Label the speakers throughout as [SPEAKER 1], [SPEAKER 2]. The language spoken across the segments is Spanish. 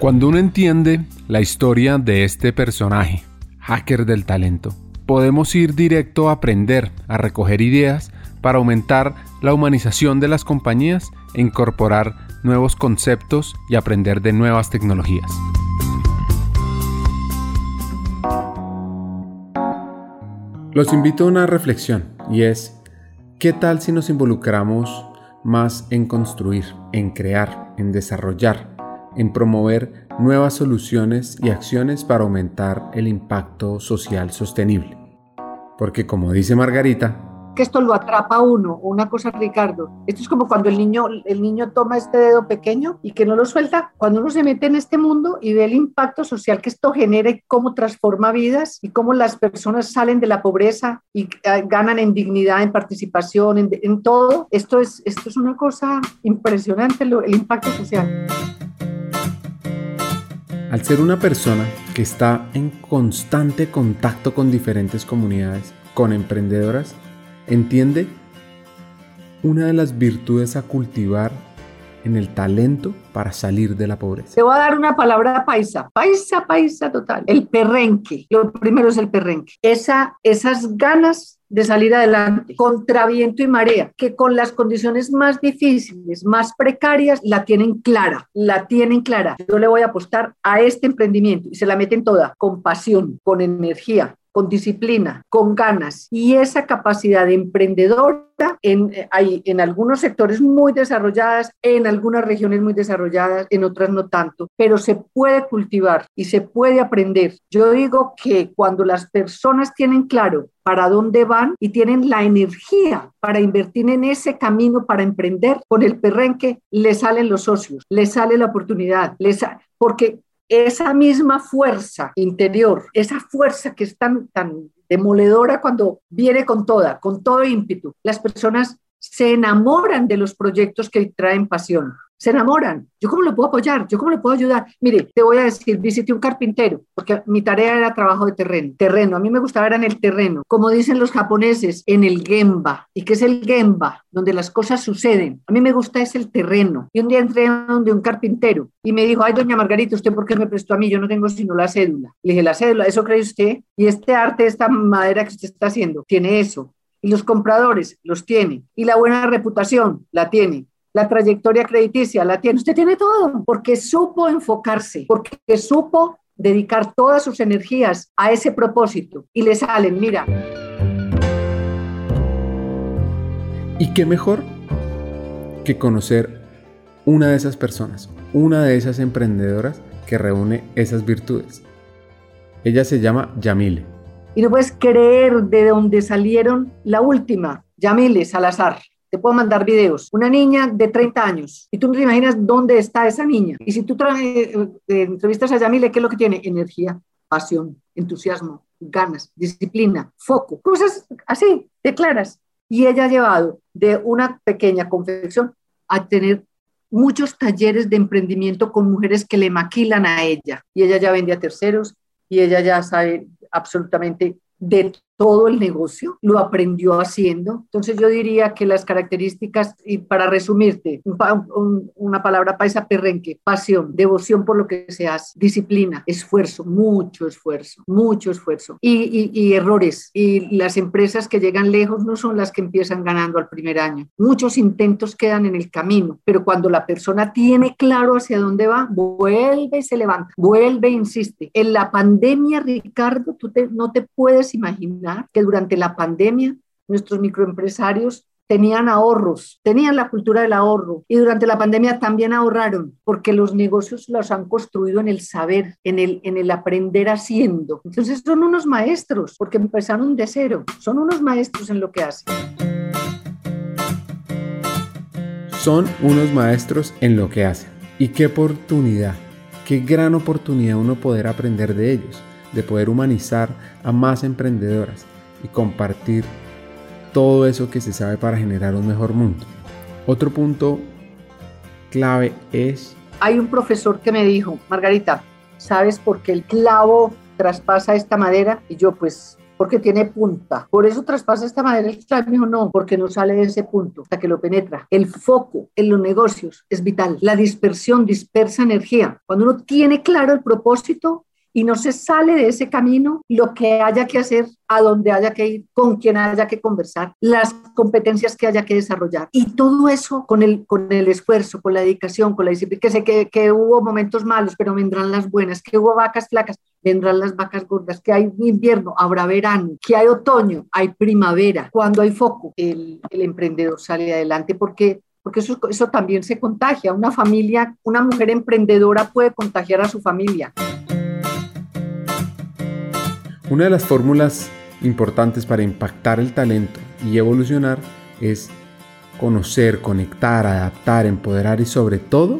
[SPEAKER 1] Cuando uno entiende la historia de este personaje, hacker del talento, podemos ir directo a aprender, a recoger ideas para aumentar la humanización de las compañías e incorporar nuevos conceptos y aprender de nuevas tecnologías. Los invito a una reflexión y es, ¿qué tal si nos involucramos más en construir, en crear, en desarrollar, en promover nuevas soluciones y acciones para aumentar el impacto social sostenible? Porque como dice Margarita,
[SPEAKER 2] que esto lo atrapa a uno, una cosa Ricardo, esto es como cuando el niño, el niño toma este dedo pequeño y que no lo suelta, cuando uno se mete en este mundo y ve el impacto social que esto genera y cómo transforma vidas y cómo las personas salen de la pobreza y eh, ganan en dignidad, en participación, en, todo, esto es, esto es una cosa impresionante, el impacto social.
[SPEAKER 1] Al ser una persona que está en constante contacto con diferentes comunidades, con emprendedoras, entiende una de las virtudes a cultivar en el talento para salir de la pobreza.
[SPEAKER 2] Te voy a dar una palabra paisa, paisa, paisa total. El perrenque. Lo primero es el perrenque. Esa, esas ganas de salir adelante, contra viento y marea, que con las condiciones más difíciles, más precarias, la tienen clara, la tienen clara. Yo le voy a apostar a este emprendimiento y se la meten toda, con pasión, con energía, con disciplina, con ganas y esa capacidad de emprendedora en, eh, hay en algunos sectores muy desarrolladas, en algunas regiones muy desarrolladas, en otras no tanto, pero se puede cultivar y se puede aprender. Yo digo que cuando las personas tienen claro para dónde van y tienen la energía para invertir en ese camino para emprender, con el perrenque le salen los socios, le sale la oportunidad, les, porque esa misma fuerza interior, esa fuerza que es tan, tan demoledora cuando viene con toda, con todo ímpetu, las personas se enamoran de los proyectos que traen pasión se enamoran. ¿Yo cómo lo puedo apoyar? ¿Yo cómo le puedo ayudar? Mire, te voy a decir, visité un carpintero, porque mi tarea era trabajo de terreno. Terreno, a mí me gustaba era en el terreno. Como dicen los japoneses, en el gemba. ¿Y qué es el gemba? Donde las cosas suceden. A mí me gusta es el terreno. Y un día entré donde un carpintero y me dijo, ay, doña Margarita, ¿usted por qué me prestó a mí? Yo no tengo sino la cédula. Le dije, la cédula, ¿eso cree usted? Y este arte, esta madera que usted está haciendo, tiene eso. Y los compradores los tiene. Y la buena reputación la tiene la trayectoria crediticia la tiene. Usted tiene todo porque supo enfocarse, porque supo dedicar todas sus energías a ese propósito y le salen, mira.
[SPEAKER 1] ¿Y qué mejor que conocer una de esas personas, una de esas emprendedoras que reúne esas virtudes? Ella se llama Yamile.
[SPEAKER 2] Y no puedes creer de dónde salieron la última, Yamile Salazar te puedo mandar videos. Una niña de 30 años y tú no te imaginas dónde está esa niña. Y si tú eh, eh, entrevistas a Yamile, ¿qué es lo que tiene? Energía, pasión, entusiasmo, ganas, disciplina, foco, cosas así, de claras. Y ella ha llevado de una pequeña confección a tener muchos talleres de emprendimiento con mujeres que le maquilan a ella. Y ella ya vende a terceros y ella ya sabe absolutamente de todo el negocio, lo aprendió haciendo. Entonces yo diría que las características, y para resumirte, una palabra paisa perrenque, pasión, devoción por lo que se hace, disciplina, esfuerzo, mucho esfuerzo, mucho esfuerzo y, errores. Y las empresas que llegan lejos no son las que empiezan ganando al primer año. Muchos intentos quedan en el camino, pero cuando la persona tiene claro hacia dónde va, vuelve y se levanta, vuelve e insiste. En la pandemia, Ricardo, tú no te puedes imaginar que durante la pandemia nuestros microempresarios tenían ahorros, tenían la cultura del ahorro y durante la pandemia también ahorraron porque los negocios los han construido en el saber, en el, en el aprender haciendo. Entonces son unos maestros porque empezaron de cero, son unos maestros en lo que hacen.
[SPEAKER 1] Son unos maestros en lo que hacen. Y qué oportunidad, qué gran oportunidad uno poder aprender de ellos de poder humanizar a más emprendedoras y compartir todo eso que se sabe para generar un mejor mundo. Otro punto clave es...
[SPEAKER 2] Hay un profesor que me dijo, Margarita, ¿sabes por qué el clavo traspasa esta madera? Y yo pues porque tiene punta. Por eso traspasa esta madera extraño, no, porque no sale de ese punto hasta que lo penetra. El foco en los negocios es vital. La dispersión dispersa energía. Cuando uno tiene claro el propósito, y no se sale de ese camino, lo que haya que hacer, a donde haya que ir, con quien haya que conversar, las competencias que haya que desarrollar. Y todo eso con el, con el esfuerzo, con la dedicación, con la disciplina, que sé que, que hubo momentos malos, pero vendrán las buenas, que hubo vacas flacas, vendrán las vacas gordas, que hay invierno, habrá verano, que hay otoño, hay primavera. Cuando hay foco, el, el emprendedor sale adelante porque porque eso, eso también se contagia. Una familia, una mujer emprendedora puede contagiar a su familia.
[SPEAKER 1] Una de las fórmulas importantes para impactar el talento y evolucionar es conocer, conectar, adaptar, empoderar y sobre todo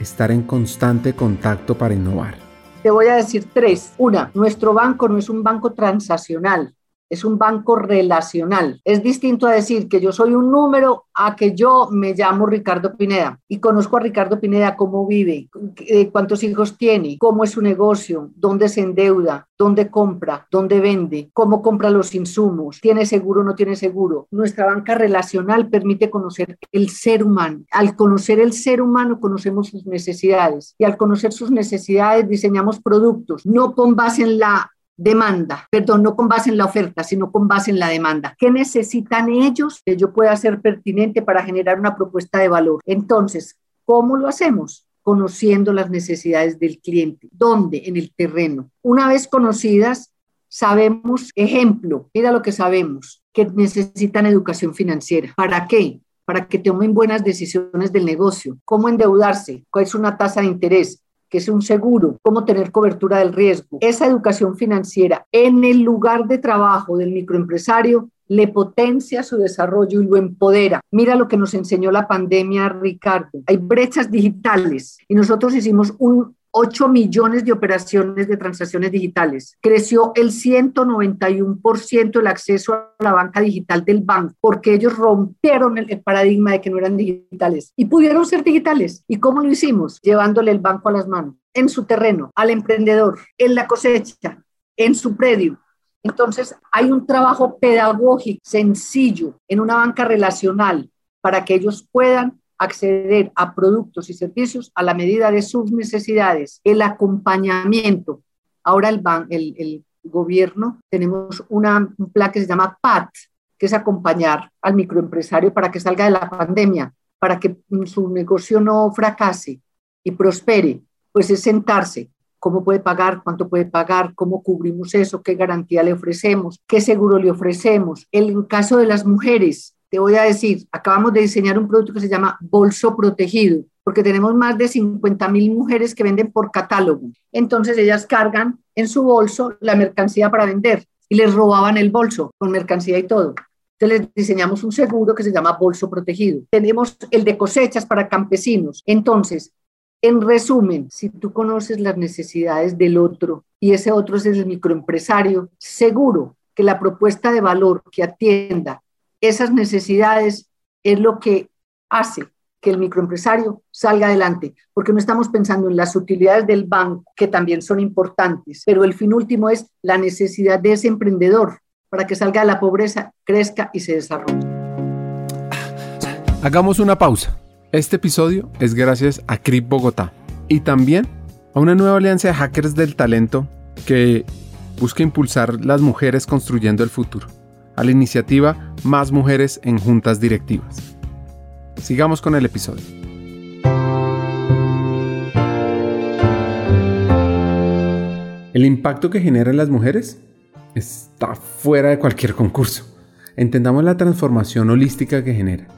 [SPEAKER 1] estar en constante contacto para innovar.
[SPEAKER 2] Te voy a decir tres. Una, nuestro banco no es un banco transaccional es un banco relacional. Es distinto a decir que yo soy un número a que yo me llamo Ricardo Pineda y conozco a Ricardo Pineda cómo vive, eh, cuántos hijos tiene, cómo es su negocio, dónde se endeuda, dónde compra, dónde vende, cómo compra los insumos, tiene seguro o no tiene seguro. Nuestra banca relacional permite conocer el ser humano. Al conocer el ser humano conocemos sus necesidades y al conocer sus necesidades diseñamos productos, no con base en la demanda, perdón, no con base en la oferta, sino con base en la demanda. ¿Qué necesitan ellos que yo pueda ser pertinente para generar una propuesta de valor? Entonces, ¿cómo lo hacemos? Conociendo las necesidades del cliente. ¿Dónde? En el terreno. Una vez conocidas, sabemos, ejemplo, mira lo que sabemos, que necesitan educación financiera. ¿Para qué? Para que tomen buenas decisiones del negocio. ¿Cómo endeudarse? ¿Cuál es una tasa de interés? Que es un seguro, cómo tener cobertura del riesgo. Esa educación financiera en el lugar de trabajo del microempresario le potencia su desarrollo y lo empodera. Mira lo que nos enseñó la pandemia, Ricardo. Hay brechas digitales y nosotros hicimos un 8 millones de operaciones de transacciones digitales. Creció el 191% el acceso a la banca digital del banco, porque ellos rompieron el, paradigma de que no eran digitales y pudieron ser digitales. ¿Y cómo lo hicimos? Llevándole el banco a las manos, en su terreno, al emprendedor, en la cosecha, en su predio. Entonces, hay un trabajo pedagógico sencillo en una banca relacional para que ellos puedan acceder a productos y servicios a la medida de sus necesidades, el acompañamiento. Ahora el, el, gobierno tenemos una, un plan que se llama PAT, que es acompañar al microempresario para que salga de la pandemia, para que su negocio no fracase y prospere, pues es sentarse, cómo puede pagar, cuánto puede pagar, cómo cubrimos eso, qué garantía le ofrecemos, qué seguro le ofrecemos. El caso de las mujeres, te voy a decir, acabamos de diseñar un producto que se llama bolso protegido, porque tenemos más de 50 mil mujeres que venden por catálogo. Entonces ellas cargan en su bolso la mercancía para vender y les robaban el bolso con mercancía y todo. Entonces les diseñamos un seguro que se llama bolso protegido. Tenemos el de cosechas para campesinos. Entonces, en resumen, si tú conoces las necesidades del otro y ese otro es el microempresario, seguro que la propuesta de valor que atienda esas necesidades es lo que hace que el microempresario salga adelante, porque no estamos pensando en las utilidades del banco, que también son importantes, pero el fin último es la necesidad de ese emprendedor para que salga de la pobreza, crezca y se desarrolle.
[SPEAKER 1] Hagamos una pausa. Este episodio es gracias a CRIP Bogotá y también a una nueva alianza de hackers del talento que busca impulsar las mujeres construyendo el futuro a la iniciativa Más Mujeres en Juntas Directivas. Sigamos con el episodio. El impacto que generan las mujeres está fuera de cualquier concurso. Entendamos la transformación holística que genera.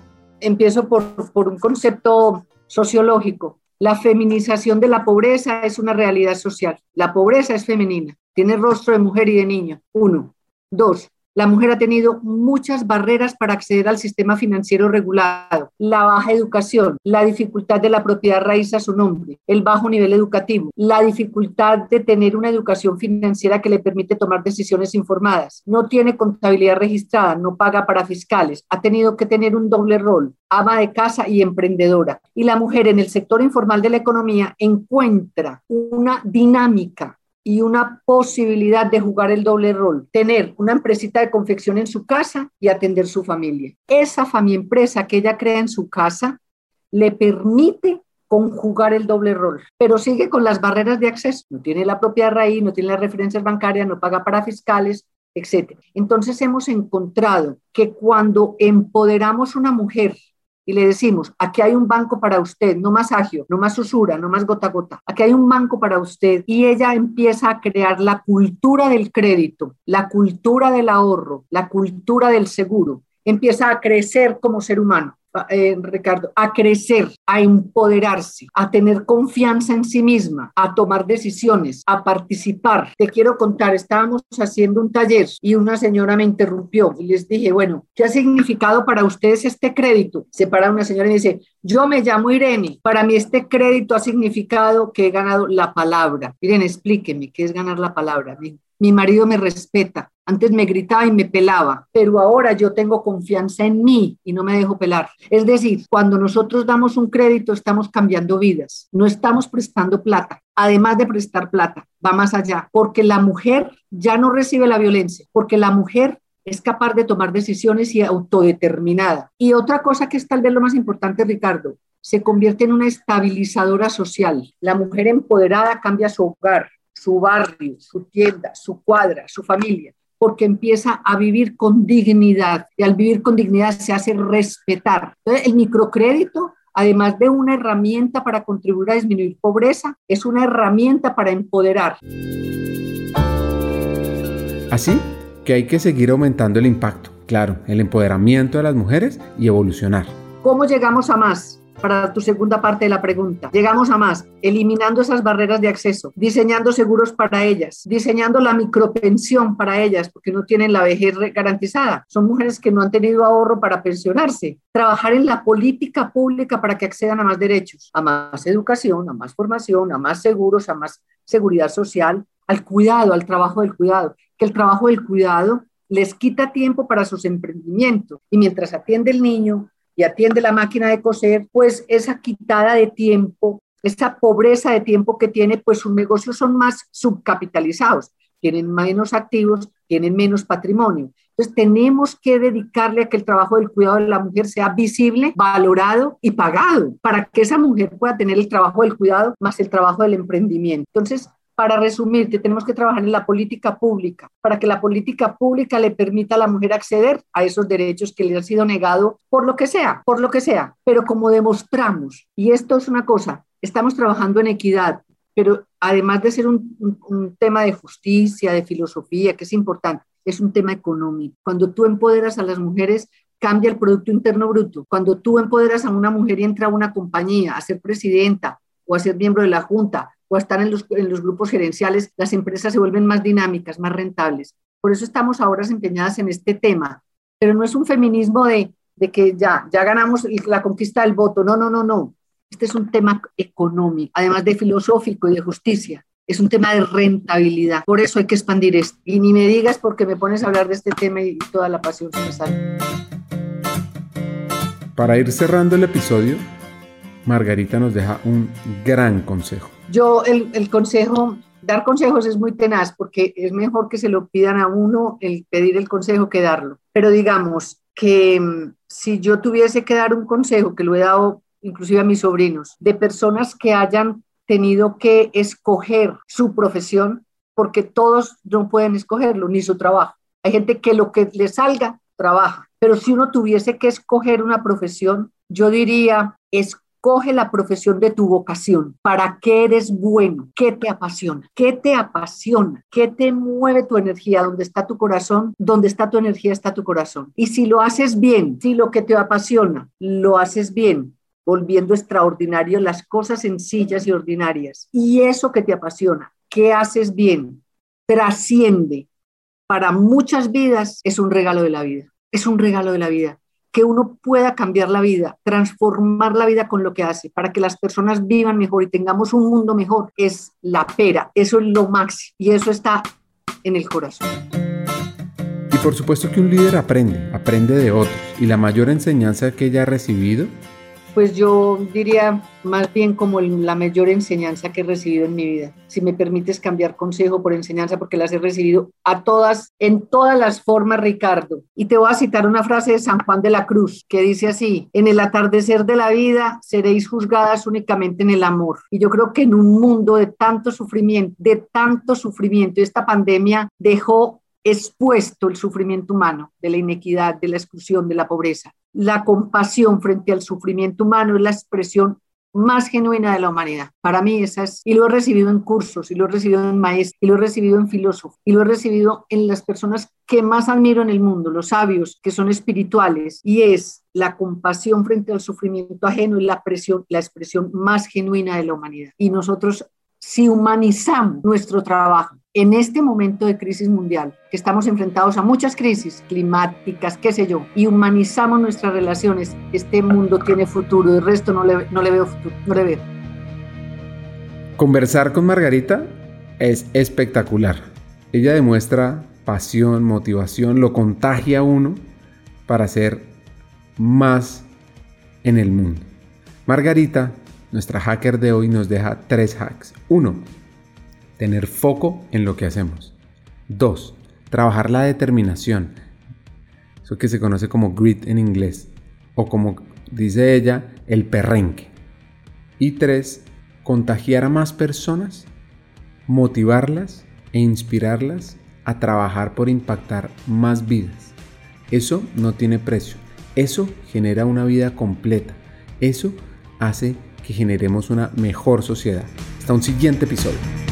[SPEAKER 2] Empiezo por, por un concepto sociológico. La feminización de la pobreza es una realidad social. La pobreza es femenina, tiene rostro de mujer y de niño. Uno. Dos, la mujer ha tenido muchas barreras para acceder al sistema financiero regulado, la baja educación, la dificultad de la propiedad raíz a su nombre, el bajo nivel educativo, la dificultad de tener una educación financiera que le permite tomar decisiones informadas, no tiene contabilidad registrada, no paga para fiscales, ha tenido que tener un doble rol, ama de casa y emprendedora. Y la mujer en el sector informal de la economía encuentra una dinámica y una posibilidad de jugar el doble rol, tener una empresita de confección en su casa y atender su familia. Esa familia empresa que ella crea en su casa le permite conjugar el doble rol, pero sigue con las barreras de acceso. No tiene la propia raíz, no tiene las referencias bancarias, no paga para fiscales, etc. Entonces hemos encontrado que cuando empoderamos a una mujer y le decimos, aquí hay un banco para usted, no más agio, no más usura, no más gota gota, aquí hay un banco para usted y ella empieza a crear la cultura del crédito, la cultura del ahorro, la cultura del seguro, empieza a crecer como ser humano. Eh, Ricardo, a crecer, a empoderarse, a tener confianza en sí misma, a tomar decisiones, a participar. Te quiero contar, estábamos haciendo un taller y una señora me interrumpió y les dije, bueno, ¿qué ha significado para ustedes este crédito? Se para una señora y dice, yo me llamo Irene, para mí este crédito ha significado que he ganado la palabra. Irene, explíqueme, ¿qué es ganar la palabra? Mi marido me respeta. Antes me gritaba y me pelaba, pero ahora yo tengo confianza en mí y no me dejo pelar. Es decir, cuando nosotros damos un crédito estamos cambiando vidas, no estamos prestando plata. Además de prestar plata, va más allá, porque la mujer ya no recibe la violencia, porque la mujer es capaz de tomar decisiones y autodeterminada. Y otra cosa que es tal vez lo más importante, Ricardo, se convierte en una estabilizadora social. La mujer empoderada cambia su hogar, su barrio, su tienda, su cuadra, su familia, porque empieza a vivir con dignidad y al vivir con dignidad se hace respetar. Entonces, el microcrédito, además de una herramienta para contribuir a disminuir pobreza, es una herramienta para empoderar.
[SPEAKER 1] Así que hay que seguir aumentando el impacto, claro, el empoderamiento de las mujeres y evolucionar.
[SPEAKER 2] ¿Cómo llegamos a más? Para tu segunda parte de la pregunta. Llegamos a más, eliminando esas barreras de acceso, diseñando seguros para ellas, diseñando la micropensión para ellas, porque no tienen la vejez garantizada. Son mujeres que no han tenido ahorro para pensionarse. Trabajar en la política pública para que accedan a más derechos, a más educación, a más formación, a más seguros, a más seguridad social, al cuidado, al trabajo del cuidado. Que el trabajo del cuidado les quita tiempo para sus emprendimientos y mientras atiende el niño, y atiende la máquina de coser, pues esa quitada de tiempo, esa pobreza de tiempo que tiene, pues sus negocios son más subcapitalizados, tienen menos activos, tienen menos patrimonio. Entonces tenemos que dedicarle a que el trabajo del cuidado de la mujer sea visible, valorado y pagado para que esa mujer pueda tener el trabajo del cuidado más el trabajo del emprendimiento. Entonces para resumir, tenemos que trabajar en la política pública, para que la política pública le permita a la mujer acceder a esos derechos que le han sido negados por lo que sea, por lo que sea. Pero como demostramos, y esto es una cosa, estamos trabajando en equidad, pero además de ser un, un tema de justicia, de filosofía, que es importante, es un tema económico. Cuando tú empoderas a las mujeres, cambia el Producto Interno Bruto. Cuando tú empoderas a una mujer y entra a una compañía a ser presidenta o a ser miembro de la junta o estar en los, en los grupos gerenciales, las empresas se vuelven más dinámicas, más rentables. Por eso estamos ahora empeñadas en este tema, pero no es un feminismo de, de que ya, ganamos la conquista del voto, no, no, no, no. Este es un tema económico, además de filosófico y de justicia. Es un tema de rentabilidad. Por eso hay que expandir esto. Y ni me digas porque me pones a hablar de este tema y toda la pasión se me sale.
[SPEAKER 1] Para ir cerrando el episodio, Margarita nos deja un gran consejo.
[SPEAKER 2] Yo el, consejo, dar consejos es muy tenaz porque es mejor que se lo pidan a uno el pedir el consejo que darlo. Pero digamos que mm, si yo tuviese que dar un consejo, que lo he dado inclusive a mis sobrinos, de personas que hayan tenido que escoger su profesión, porque todos no pueden escogerlo, ni su trabajo. Hay gente que lo que le salga, trabaja. Pero si uno tuviese que escoger una profesión, yo diría, es Coge la profesión de tu vocación. ¿Para qué eres bueno? ¿Qué te apasiona? ¿Qué te apasiona? ¿Qué te mueve tu energía? ¿Dónde está tu corazón? ¿Dónde está tu energía? Está tu corazón. Y si lo haces bien, si lo que te apasiona lo haces bien, volviendo extraordinario las cosas sencillas y ordinarias. Y eso que te apasiona, ¿qué haces bien? Trasciende. Para muchas vidas es un regalo de la vida. Es un regalo de la vida que uno pueda cambiar la vida, transformar la vida con lo que hace, para que las personas vivan mejor y tengamos un mundo mejor, es la pera. Eso es lo máximo y eso está en el corazón.
[SPEAKER 1] Y por supuesto que un líder aprende, aprende de otros. Y la mayor enseñanza que ella ha recibido
[SPEAKER 2] Pues yo diría más bien como la mayor enseñanza que he recibido en mi vida. Si me permites cambiar consejo por enseñanza, porque las he recibido a todas, en todas las formas, Ricardo. Y te voy a citar una frase de San Juan de la Cruz que dice así, en el atardecer de la vida seréis juzgadas únicamente en el amor. Y yo creo que en un mundo de tanto sufrimiento, de tanto sufrimiento, esta pandemia dejó expuesto el sufrimiento humano, de la inequidad, de la exclusión, de la pobreza. La compasión frente al sufrimiento humano es la expresión más genuina de la humanidad. Para mí esa es, y lo he recibido en cursos, y lo he recibido en maestros, y lo he recibido en filósofos, y lo he recibido en las personas que más admiro en el mundo, los sabios, que son espirituales, y es la compasión frente al sufrimiento ajeno y la, presión, la expresión más genuina de la humanidad. Y nosotros, si humanizamos nuestro trabajo, en este momento de crisis mundial, que estamos enfrentados a muchas crisis climáticas, qué sé yo, y humanizamos nuestras relaciones, este mundo tiene futuro, el resto no le, no le veo futuro, no le.
[SPEAKER 1] Conversar con Margarita es espectacular. Ella demuestra pasión, motivación, lo contagia a uno para ser más en el mundo. Margarita, nuestra hacker de hoy, nos deja tres hacks. Uno, tener foco en lo que hacemos. 2. Trabajar la determinación. Eso que se conoce como grit en inglés. O como dice ella, el perrenque. Y 3. Contagiar a más personas, motivarlas e inspirarlas a trabajar por impactar más vidas. Eso no tiene precio. Eso genera una vida completa. Eso hace que generemos una mejor sociedad. Hasta un siguiente episodio.